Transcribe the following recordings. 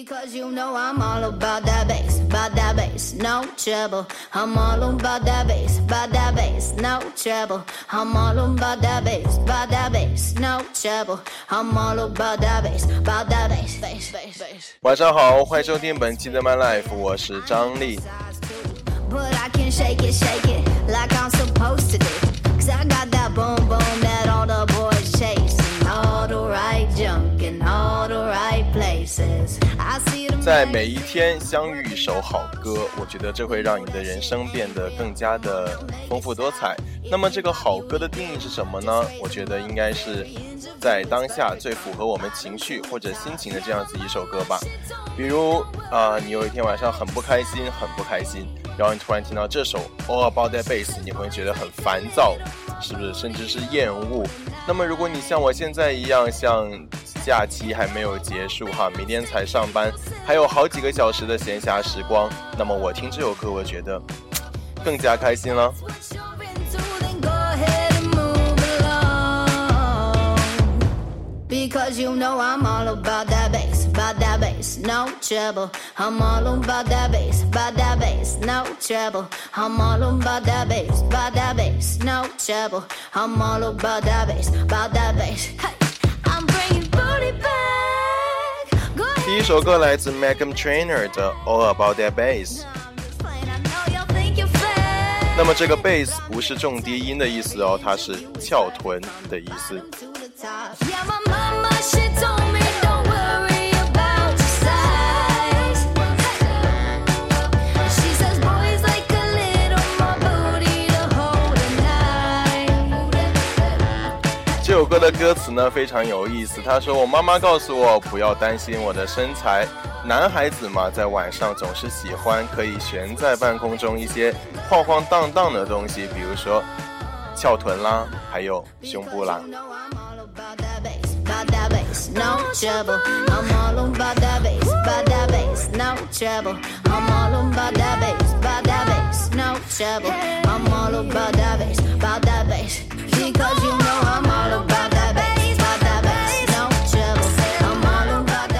Because you know I'm all about that bass, about that bass, no trouble. I'm all about that bass, about that bass, no trouble. I'm all about that bass, about that bass, no trouble. I'm all about that bass, about that bass, bass, bass, bass. 晚上好，欢迎收听本期的 My Life，我是张力。 But I can shake it, shake it like I'm supposed to do. Cause I got that boom boom that all the boys chasing. All the right junk in all the right places. 在每一天相遇一首好歌，我觉得这会让你的人生变得更加的丰富多彩。那么这个好歌的定义是什么呢？我觉得应该是在当下最符合我们情绪或者心情的这样子一首歌吧。比如啊、你有一天晚上很不开心，很不开心，然后你突然听到这首 All About That Bass，你会觉得很烦躁，是不是？甚至是厌恶。那么如果你像我现在一样，像假期还没有结束哈，明天才上班，还有好几个小时的闲暇时光，那么我听这首歌，我觉得更加开心了。What's your into, then go ahead and move along. Because you know I'm all about that bass, about that bass, no trouble. I'm all about that bass, about that bass, no trouble. I'm all about that bass, about that bass, no trouble. I'm all about that bass, about that bass. Hey, 第一首歌来自 madam Trainer 的 All About That Bass。那么这个 bass 不是重低音的意思哦，它是翘臀的意思。歌的歌词呢非常有意思，他说：“我妈妈告诉我不要担心我的身材，男孩子嘛，在晚上总是喜欢可以悬在半空中一些晃晃荡荡的东西，比如说翘臀啦，还有胸部啦。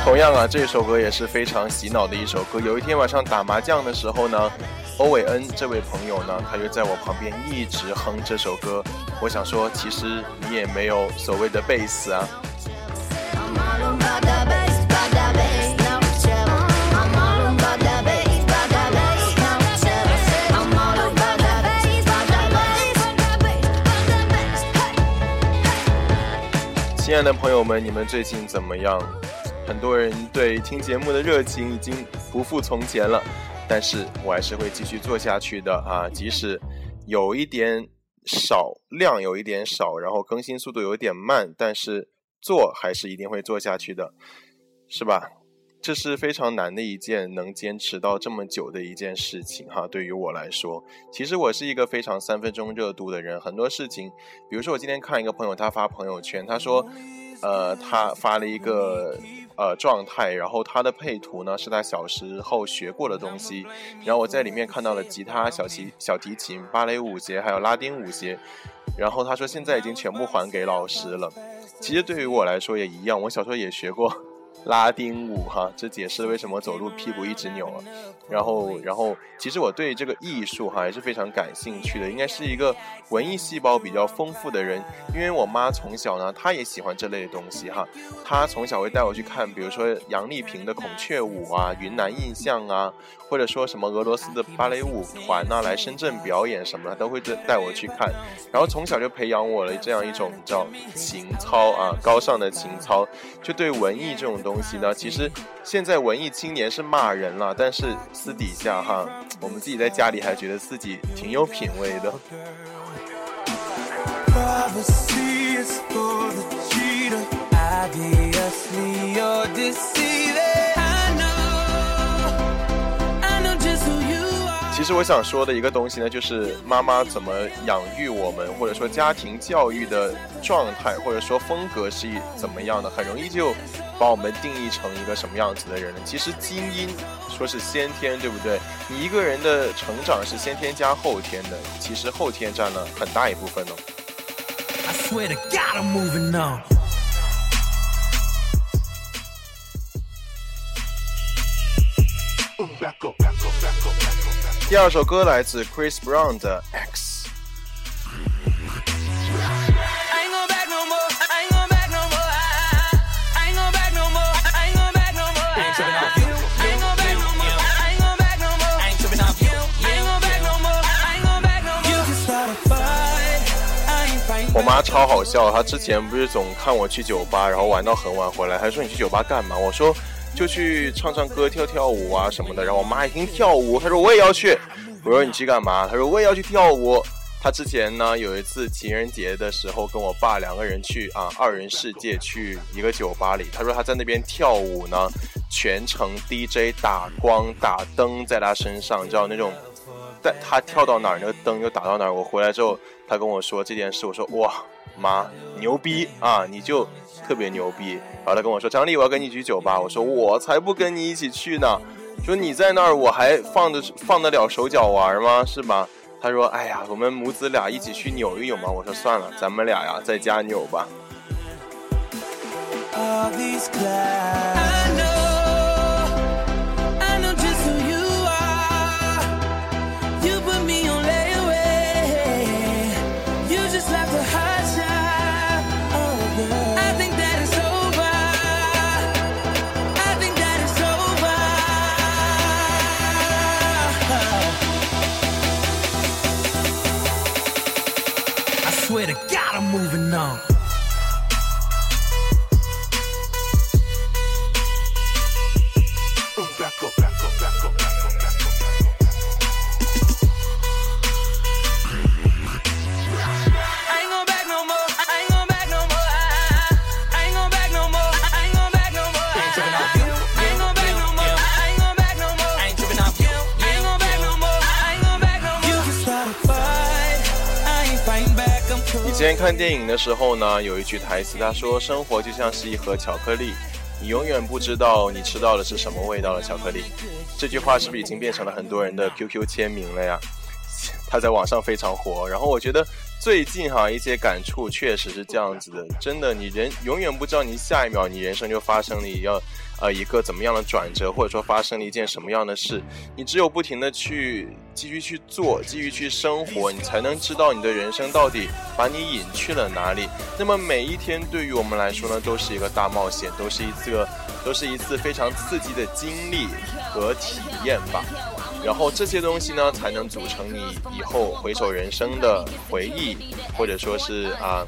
同样啊这首歌也是非常洗脑的一首歌。有一天晚上打麻将的时候呢欧伟恩这位朋友呢他就在我旁边一直哼这首歌。我想说其实你也没有所谓的贝斯啊。亲爱的朋友们，你们最近怎么样？很多人对听节目的热情已经不复从前了，但是我还是会继续做下去的啊！即使有一点少，量有一点少，然后更新速度有一点慢，但是做还是一定会做下去的，是吧？这是非常难的一件能坚持到这么久的一件事情哈。对于我来说，其实我是一个非常三分钟热度的人，很多事情，比如说我今天看一个朋友他发朋友圈，他说，呃，他发了一个呃状态，然后他的配图呢是他小时候学过的东西，然后我在里面看到了吉他、小提、小提琴、芭蕾舞鞋还有拉丁舞鞋，然后他说现在已经全部还给老师了。其实对于我来说也一样，我小时候也学过拉丁舞哈，这解释了为什么走路屁股一直扭了。然后，然后，其实我对这个艺术哈还是非常感兴趣的，应该是一个文艺细胞比较丰富的人。因为我妈从小呢，她也喜欢这类的东西哈，她从小会带我去看，比如说杨丽萍的孔雀舞啊、云南印象啊，或者说什么俄罗斯的芭蕾舞团呐、来深圳表演什么的，都会带带我去看。然后从小就培养我了这样一种叫情操啊，高尚的情操。就对文艺这种东西呢，其实现在文艺青年是骂人了，但是私底下哈，我们自己在家里还觉得自己挺有品味的。其实我想说的一个东西呢，就是妈妈怎么养育我们，或者说家庭教育的状态，或者说风格是怎么样的，很容易就把我们定义成一个什么样子的人呢？其实基因说是先天，对不对？你一个人的成长是先天加后天的，其实后天占了很大一部分呢。I swear to God, I'm moving on. 第二首歌来自 chris brown 的 x 我妈超好笑她之前不是总看我去酒吧然后玩到很晚回来她说你去酒吧干嘛我说就去唱唱歌、跳跳舞啊什么的。然后我妈一听跳舞，她说我也要去。我说你去干嘛？她说我也要去跳舞。她之前呢有一次情人节的时候，跟我爸两个人去啊二人世界去一个酒吧里，她说她在那边跳舞呢，全程 DJ 打光打灯在她身上，你知道那种。在她跳到哪儿，那个灯就打到哪儿。我回来之后，她跟我说这件事，我说哇妈牛逼啊，你就特别牛逼。然后他跟我说张丽，我要跟你去酒吧。我说我才不跟你一起去呢。说你在那儿，我还放得放得了手脚玩吗？是吧？他说哎呀，我们母子俩一起去扭一扭嘛。我说算了，咱们俩呀在家扭吧。前看电影的时候呢，有一句台词，他说：“生活就像是一盒巧克力，你永远不知道你吃到的是什么味道的巧克力。”这句话是不是已经变成了很多人的 QQ 签名了呀？他在网上非常火。然后我觉得最近哈一些感触确实是这样子的，真的，你人永远不知道你下一秒你人生就发生了要呃一个怎么样的转折，或者说发生了一件什么样的事，你只有不停的去继续去做，继续去生活，你才能知道你的人生到底把你引去了哪里。那么每一天对于我们来说呢，都是一个大冒险，都是一次都是一次非常刺激的经历和体验吧。然后这些东西呢，才能组成你以后回首人生的回忆，或者说是啊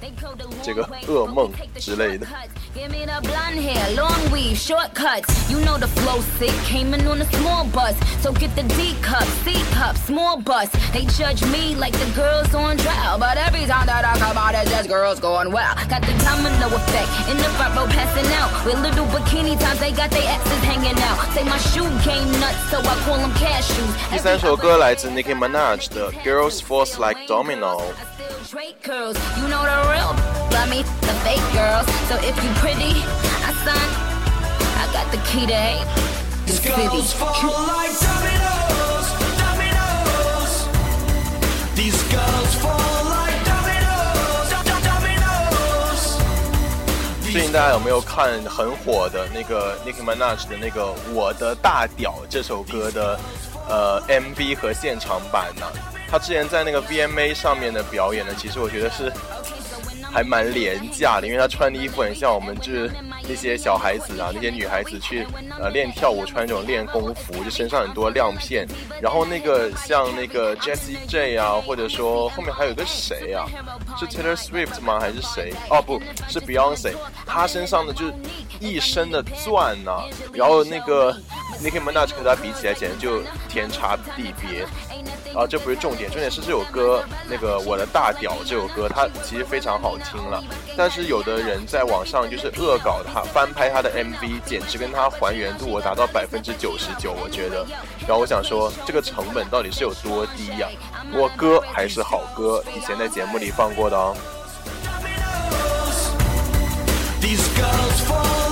这个噩梦之类的。Give me the blonde hair, long weave, shortcuts. You know the flow sick, came in on a small bus. So get the D cup, C cup, small bus. They judge me like the girls on trial. But every time that I come out, it's just girls going well. Got the domino effect in the front row passing out. With little bikini tops, they got their asses hanging out. Say my shoe game nuts, so I call them cashews. 第三首歌来自 Nicki Minaj 的《Girls Falls Like Domino》。 I still trade curls. You know the real love me, the fake girls. So if you pretty, I son, I got the key to hate the city. Girls fall like dominoes, dominoes. These girls fall like dominoes, dom- dominoes. 最近大家有没有看很火的那个 Nicki Minaj 的那个《我的大屌》这首歌的 呃 MV 和现场版呢？他之前在那个 VMA 上面的表演呢，其实我觉得是还蛮廉价的，因为他穿的衣服很像我们就是那些小孩子啊，那些女孩子去呃练跳舞穿那种练功服，就身上很多亮片。然后那个像那个 Jessie J 啊，或者说后面还有个谁啊？是 Taylor Swift 吗？还是谁？哦，不是 Beyonce，她身上的就是一身的钻呐、然后那个 Nicki Minaj 和她比起来，简直就天差地别。啊，这不是重点，重点是这首歌，那个我的大屌这首歌，它其实非常好听了。但是有的人在网上就是恶搞它，翻拍它的 MV，简直跟它还原度我达到百分之九十九，我觉得。然后我想说，这个成本到底是有多低呀、我歌还是好歌，以前在节目里放过的哦。These girls fall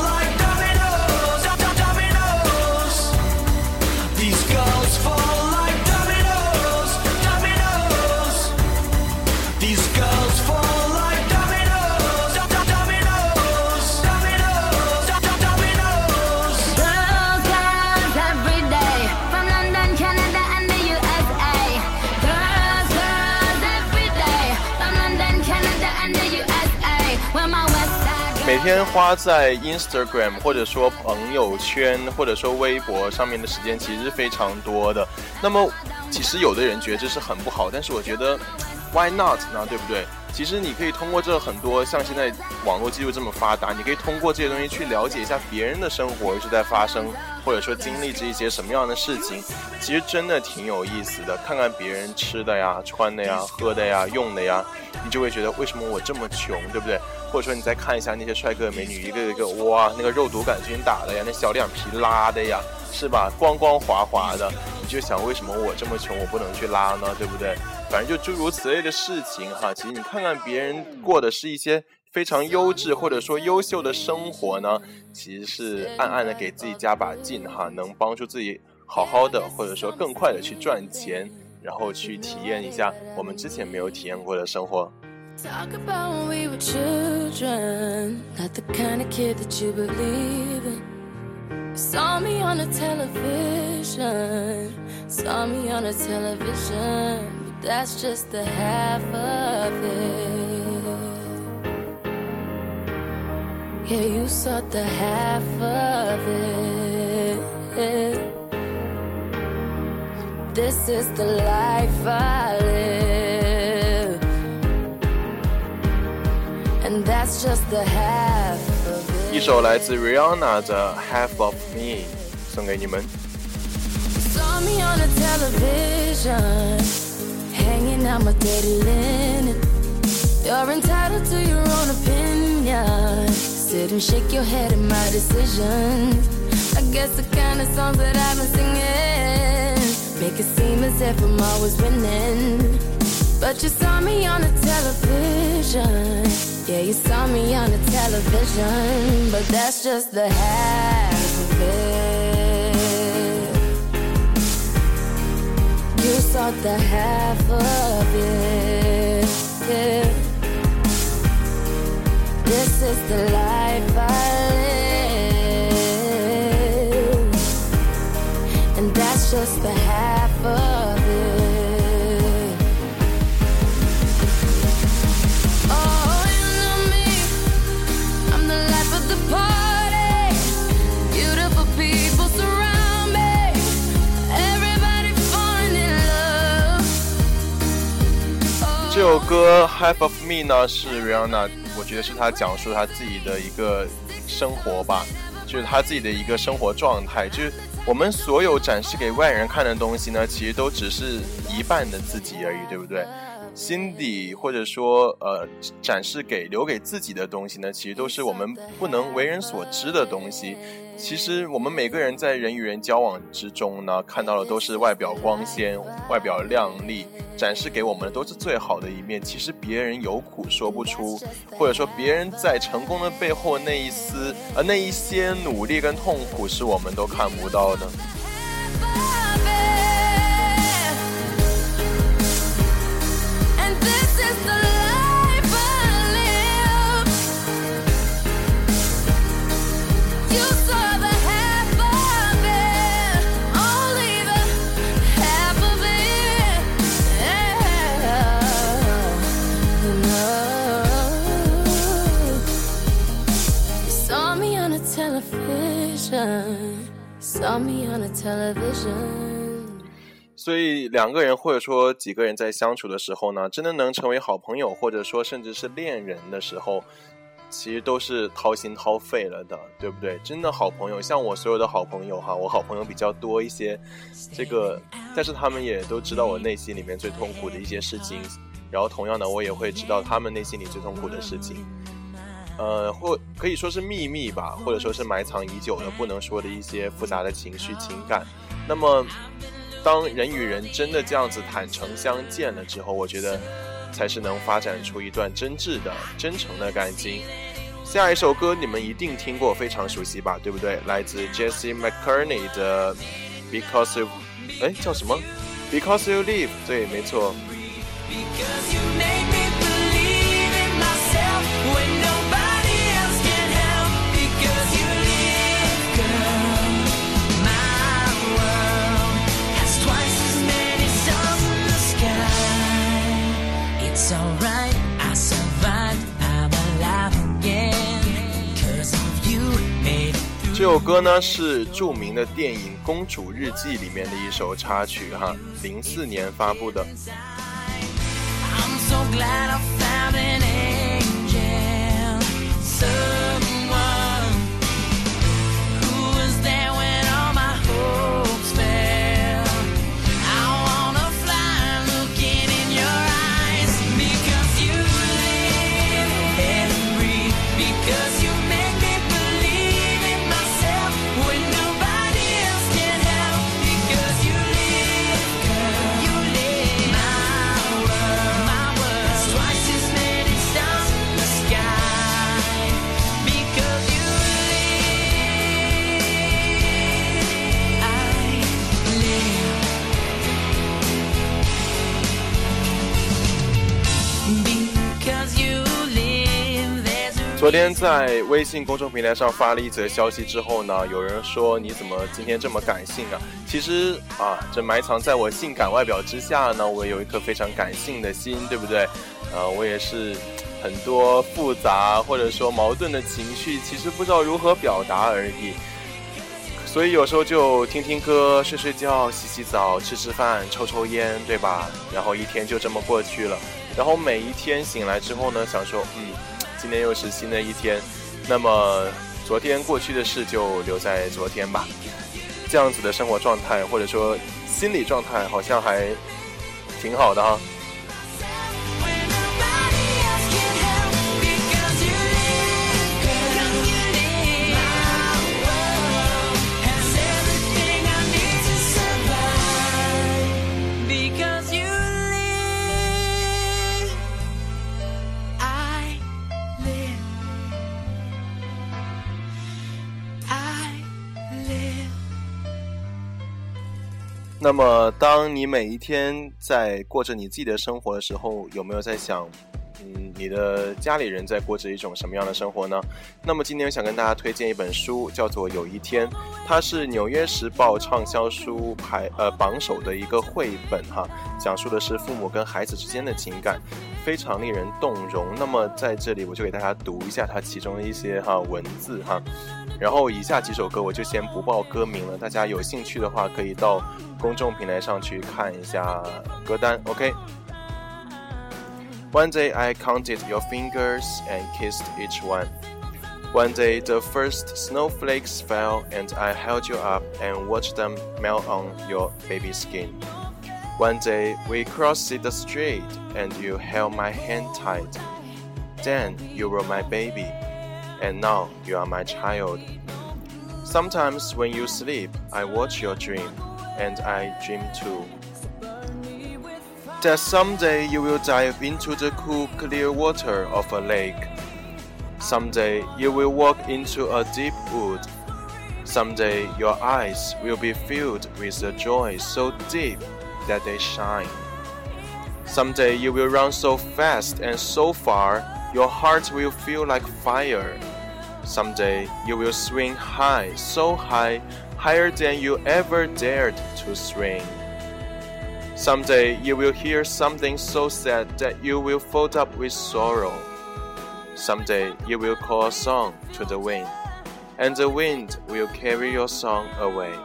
每天花在 Instagram 或者说朋友圈或者说微博上面的时间其实是非常多的。那么，其实有的人觉得这是很不好，但是我觉得，Why not 呢？对不对？其实你可以通过这很多，像现在网络技术这么发达，你可以通过这些东西去了解一下别人的生活是在发生，或者说经历着一些什么样的事情。其实真的挺有意思的，看看别人吃的呀、穿的呀、喝的呀、用的呀，你就会觉得为什么我这么穷，对不对？或者说你再看一下那些帅哥美女，一个一个哇，那个肉毒杆菌打的呀，那小脸皮拉的呀，是吧？光光滑滑的，你就想为什么我这么穷，我不能去拉呢？对不对？反正就诸如此类的事情哈，其实你看看别人过的是一些非常优质或者说优秀的生活呢，其实是暗暗的给自己加把劲哈，能帮助自己好好的或者说更快的去赚钱，然后去体验一下我们之前没有体验过的生活。Talk about when we were children, not the kind of kid that you believe in. Saw me on the television, saw me on the television, but that's just the half of it. Yeah, you saw the half of it. This is the life I live. 一首来自 Rihanna 的 Half of Me 送给你们。 Saw me on the television, hanging out my dirty linen. You're entitled to your own opinion. Sit and shake your head at my decisions. I guess the kind of songs that I've been singing make it seem as if I'm always winning. But you saw me on the television. Yeah, you saw me on the television. But that's just the half of it. You saw the half of it. Yeah. This is the life 这首歌《Half of Me》呢是 Rihanna，我觉得是她讲述她自己的一个生活吧，就是她自己的一个生活状态。就是我们所有展示给外人看的东西呢，其实都只是一半的自己而已，对不对？心底或者说呃展示给留给自己的东西呢，其实都是我们不能为人所知的东西。其实我们每个人在人与人交往之中呢，看到的都是外表光鲜、外表亮丽，展示给我们的都是最好的一面。其实别人有苦说不出，或者说别人在成功的背后那一丝呃那一些努力跟痛苦，是我们都看不到的。所以两个人或者说几个人在相处的时候呢，真的能成为好朋友，或者说甚至是恋人的时候，其实都是掏心掏肺了的，对不对？真的好朋友，像我所有的好朋友哈，我好朋友比较多一些，这个，但是他们也都知道我内心里面最痛苦的一些事情，然后同样的，我也会知道他们内心里最痛苦的事情。呃，或可以说是秘密吧，或者说是埋藏已久的不能说的一些复杂的情绪情感。那么，当人与人真的这样子坦诚相见了之后，我觉得才是能发展出一段真挚的、真诚的感情。下一首歌你们一定听过，非常熟悉吧，对不对？来自 Jessie McCartney 的 Because You，哎，叫什么？Because You Live，对，没错。Because you 这首歌呢是著名的电影《公主日记》里面的一首插曲哈，零四年发布的。I'm so glad I found 昨天在微信公众平台上发了一则消息之后呢，有人说你怎么今天这么感性啊？其实啊，这埋藏在我性感外表之下呢，我有一颗非常感性的心，对不对？呃，我也是很多复杂或者说矛盾的情绪，其实不知道如何表达而已。所以有时候就听听歌、睡睡觉、洗洗澡、吃吃饭、抽抽烟，对吧？然后一天就这么过去了。然后每一天醒来之后呢，想说，嗯，今天又是新的一天。那么昨天过去的事就留在昨天吧。这样子的生活状态或者说心理状态，好像还挺好的哈。那么，当你每一天在过着你自己的生活的时候，有没有在想，嗯，你的家里人在过着一种什么样的生活呢？那么今天想跟大家推荐一本书，叫做《有一天》，它是《纽约时报》畅销书排呃榜首的一个绘本哈，讲述的是父母跟孩子之间的情感，非常令人动容。那么在这里我就给大家读一下它其中的一些哈文字哈。然后以下几首歌我就先不报歌名了，大家有兴趣的话可以到公众平台上去看一下歌单。OK。One day I counted your fingers and kissed each one. One day the first snowflakes fell and I held you up and watched them melt on your baby skin. One day we crossed the street and you held my hand tight. Then you were my baby and now you are my child. Sometimes when you sleep, I watch your dream, and I dream too. That uh, someday you will dive into the cool, clear water of a lake. Someday you will walk into a deep wood. Someday your eyes will be filled with a joy so deep that they shine. Someday you will run so fast and so far, your heart will feel like fire. Someday you will swing high, so high, higher than you ever dared to swing. Someday you will hear something so sad that you will fold up with sorrow. Someday you will call a song to the wind, and the wind will carry your song away.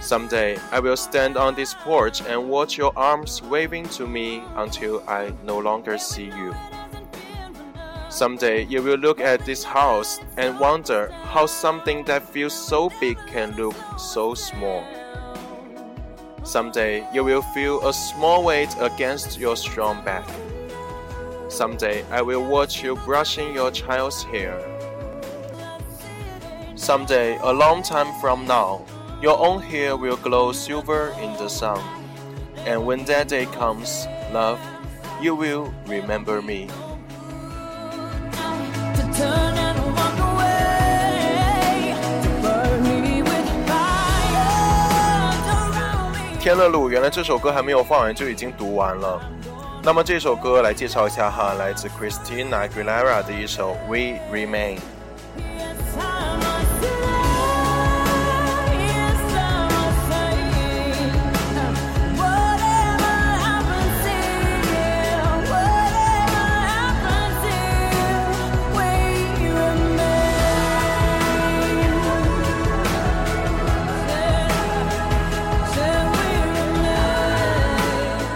Someday I will stand on this porch and watch your arms waving to me until I no longer see you. Someday you will look at this house and wonder how something that feels so big can look so small. Someday you will feel a small weight against your strong back. Someday I will watch you brushing your child's hair. Someday, a long time from now, your own hair will glow silver in the sun. And when that day comes, love, you will remember me. 天乐路，原来这首歌还没有放完就已经读完了。那么这首歌来介绍一下哈，来自 Christina Aguilera 的一首《We Remain》。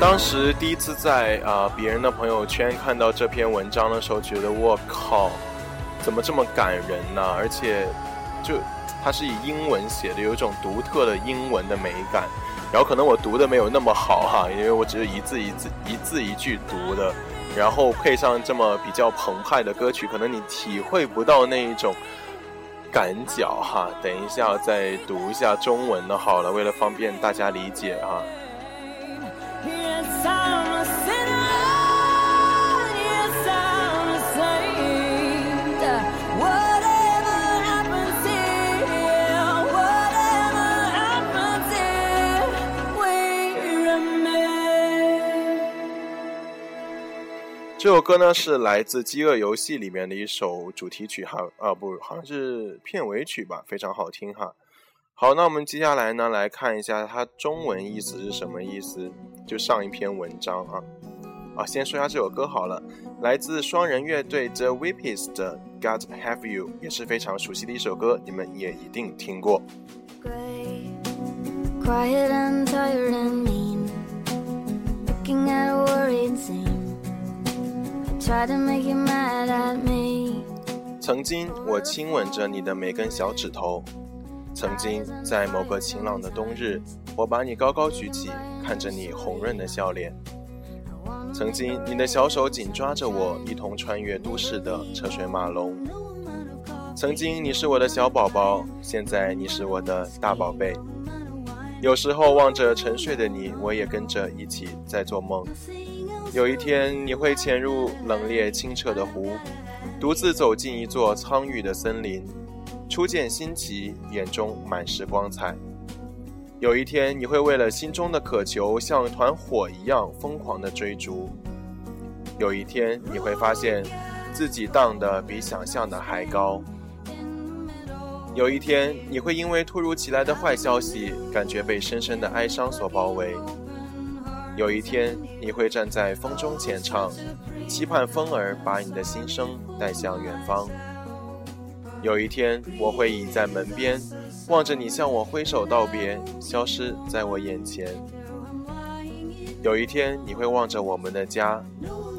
当时第一次在啊别人的朋友圈看到这篇文章的时候，觉得我靠，怎么这么感人呢？而且，就它是以英文写的，有一种独特的英文的美感。然后可能我读的没有那么好哈，因为我只是一字一字一字一句读的。然后配上这么比较澎湃的歌曲，可能你体会不到那一种感脚哈。等一下再读一下中文的好了，为了方便大家理解哈。这首歌呢是来自《饥饿游戏》里面的一首主题曲哈啊不好像是片尾曲吧，非常好听哈。好，那我们接下来呢来看一下它中文意思是什么意思，就上一篇文章啊啊，先说一下这首歌好了，来自双人乐队 The Weepies 的《God Have You》也是非常熟悉的一首歌，你们也一定听过。Quiet and tired and mean, looking at worried scene. 曾经，我亲吻着你的每根小指头。曾经，在某个晴朗的冬日，我把你高高举起，看着你红润的笑脸。曾经，你的小手紧抓着我，一同穿越都市的车水马龙。曾经，你是我的小宝宝，现在你是我的大宝贝。有时候望着沉睡的你，我也跟着一起在做梦。有一天，你会潜入冷冽清澈的湖，独自走进一座苍郁的森林，初见新奇，眼中满是光彩。有一天，你会为了心中的渴求，像团火一样疯狂地追逐。有一天，你会发现自己荡得比想象的还高。有一天，你会因为突如其来的坏消息，感觉被深深的哀伤所包围。有一天，你会站在风中浅唱，期盼风儿把你的心声带向远方。有一天，我会倚在门边，望着你向我挥手道别，消失在我眼前。有一天，你会望着我们的家，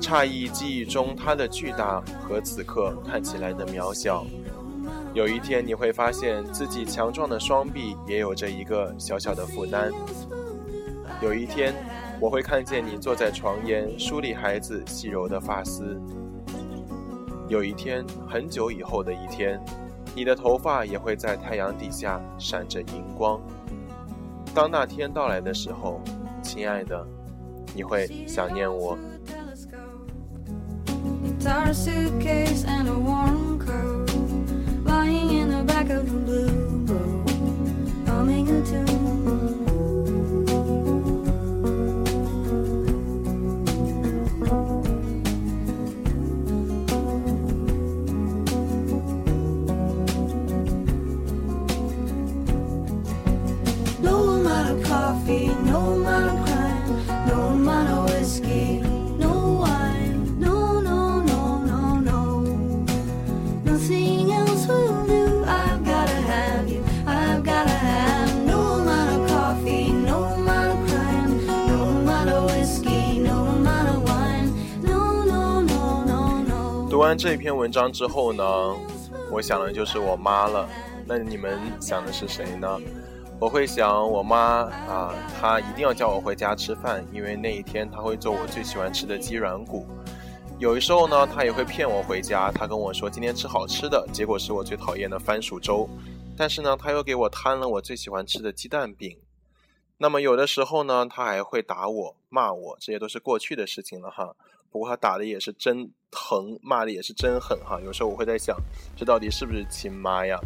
诧异记忆中它的巨大和此刻看起来的渺小。有一天，你会发现自己强壮的双臂也有着一个小小的负担。有一天。我会看见你坐在床沿梳理孩子细柔的发丝。有一天，很久以后的一天，你的头发也会在太阳底下闪着银光。当那天到来的时候，亲爱的，你会想念我。这篇文章之后呢，我想的就是我妈了。那你们想的是谁呢？我会想我妈啊，她一定要叫我回家吃饭，因为那一天她会做我最喜欢吃的鸡软骨。有的时候呢，她也会骗我回家，她跟我说今天吃好吃的，结果是我最讨厌的番薯粥。但是呢，她又给我摊了我最喜欢吃的鸡蛋饼。那么有的时候呢，她还会打我、骂我，这些都是过去的事情了哈。不过他打的也是真疼，骂的也是真狠哈。有时候我会在想，这到底是不是亲妈呀？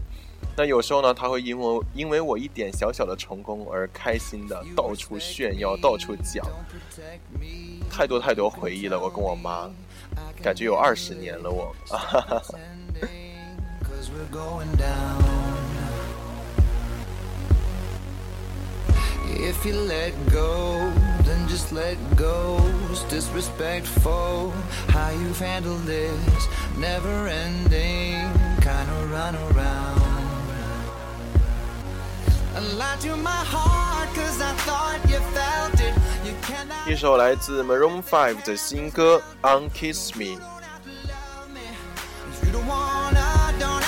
那有时候呢，他会因为因为我一点小小的成功而开心的到处炫耀，到处讲，太多太多回忆了。我跟我妈，感觉有二十年了我哈哈哈。If you let go, then just let go. It's disrespectful how you've handled this never ending kind of run around. I lied to my heart cause I thought you felt it. You 一首来自 Maroon Five 的新歌《Unkiss Me》。 If you don't wanna, don't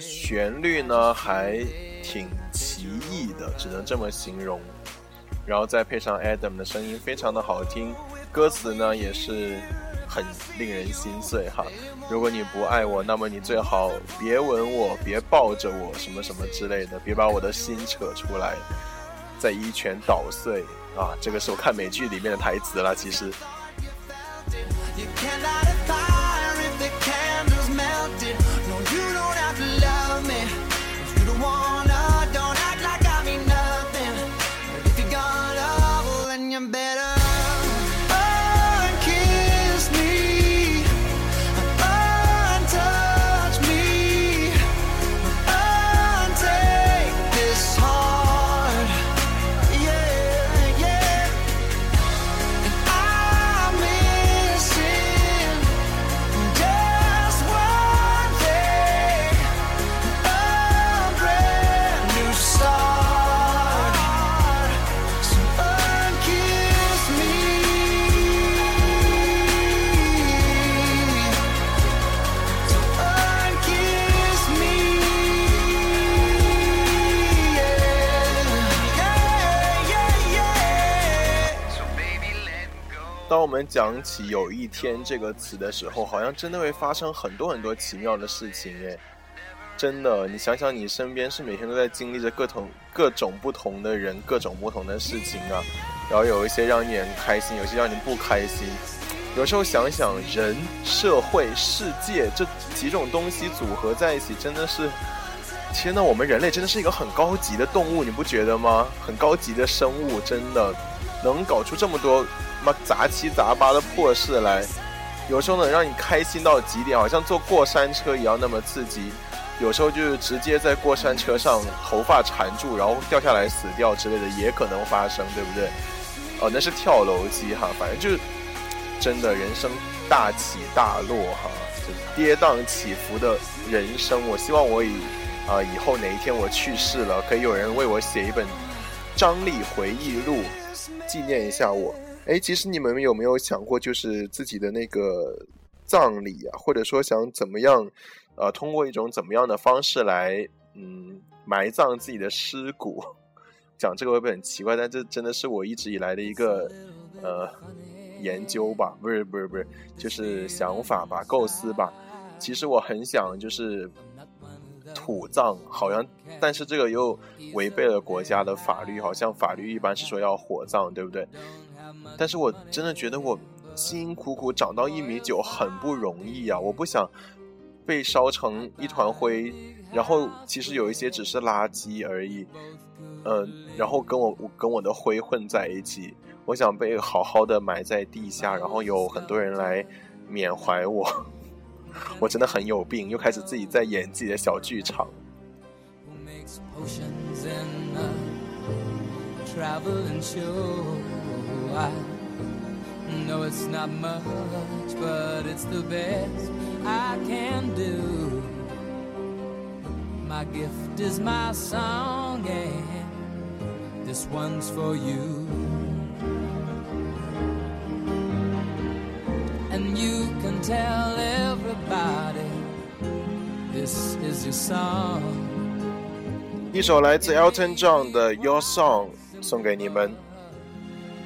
旋律呢，还挺奇异的，只能这么形容。然后再配上 Adam 的声音，非常的好听。歌词呢，也是很令人心碎哈。如果你不爱我，那么你最好别吻我，别抱着我，什么什么之类的，别把我的心扯出来，再一拳捣碎啊！这个是我看美剧里面的台词了，其实。我们讲起“有一天”这个词的时候，好像真的会发生很多很多奇妙的事情耶！真的，你想想，你身边是每天都在经历着各种各种不同的人、各种不同的事情啊，然后有一些让你很开心，有些让你不开心。有时候想想，人、社会、世界这几种东西组合在一起，真的是，天呐，我们人类真的是一个很高级的动物，你不觉得吗？很高级的生物，真的能搞出这么多么杂七杂八的破事来，有时候能让你开心到极点，好像坐过山车一样那么刺激。有时候就是直接在过山车上头发缠住，然后掉下来死掉之类的，也可能发生，对不对？哦，那是跳楼机哈，反正就是真的人生大起大落哈，就跌宕起伏的人生。我希望我以啊、以后哪一天我去世了，可以有人为我写一本张力回忆录，纪念一下我。哎，其实你们有没有想过，就是自己的那个葬礼啊，或者说想怎么样，呃，通过一种怎么样的方式来，嗯，埋葬自己的尸骨？讲这个会不会很奇怪？但这真的是我一直以来的一个呃研究吧，不是不是不是，就是想法吧，构思吧。其实我很想就是土葬，好像，但是这个又违背了国家的法律，好像法律一般是说要火葬，对不对？但是我真的觉得我辛辛苦苦长到一米九很不容易啊！我不想被烧成一团灰，然后其实有一些只是垃圾而已，嗯、然后跟我跟我的灰混在一起。我想被好好的埋在地下，然后有很多人来缅怀我。我真的很有病，又开始自己在演自己的小剧场。Travel and show. I know it's not much, but it's the best I can do. My gift is my song, and this one's for you. And you can tell everybody this is your song. 一首来自 Elton John 的《Your Song》送给你们。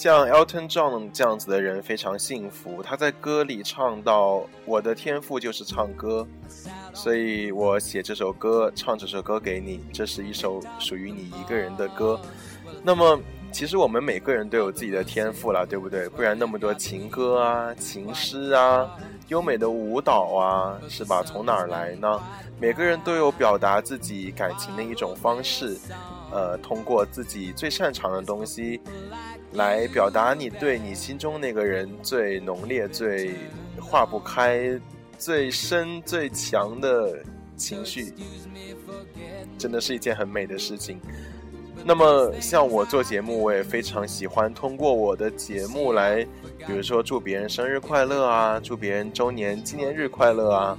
像 Elton John 这样子的人非常幸福，他在歌里唱到：“我的天赋就是唱歌，所以我写这首歌，唱这首歌给你，这是一首属于你一个人的歌。”那么，其实我们每个人都有自己的天赋了，对不对？不然那么多情歌啊、情诗啊、优美的舞蹈啊，是吧？从哪儿来呢？每个人都有表达自己感情的一种方式，呃，通过自己最擅长的东西。来表达你对你心中那个人最浓烈、最化不开、最深、最强的情绪，真的是一件很美的事情。那么，像我做节目，我也非常喜欢通过我的节目来，比如说祝别人生日快乐啊，祝别人周年纪念日快乐啊。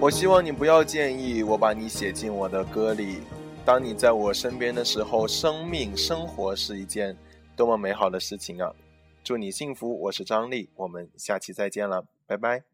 我希望你不要介意我把你写进我的歌里。当你在我身边的时候，生命、生活是一件多么美好的事情啊！祝你幸福，我是张丽，我们下期再见了，拜拜。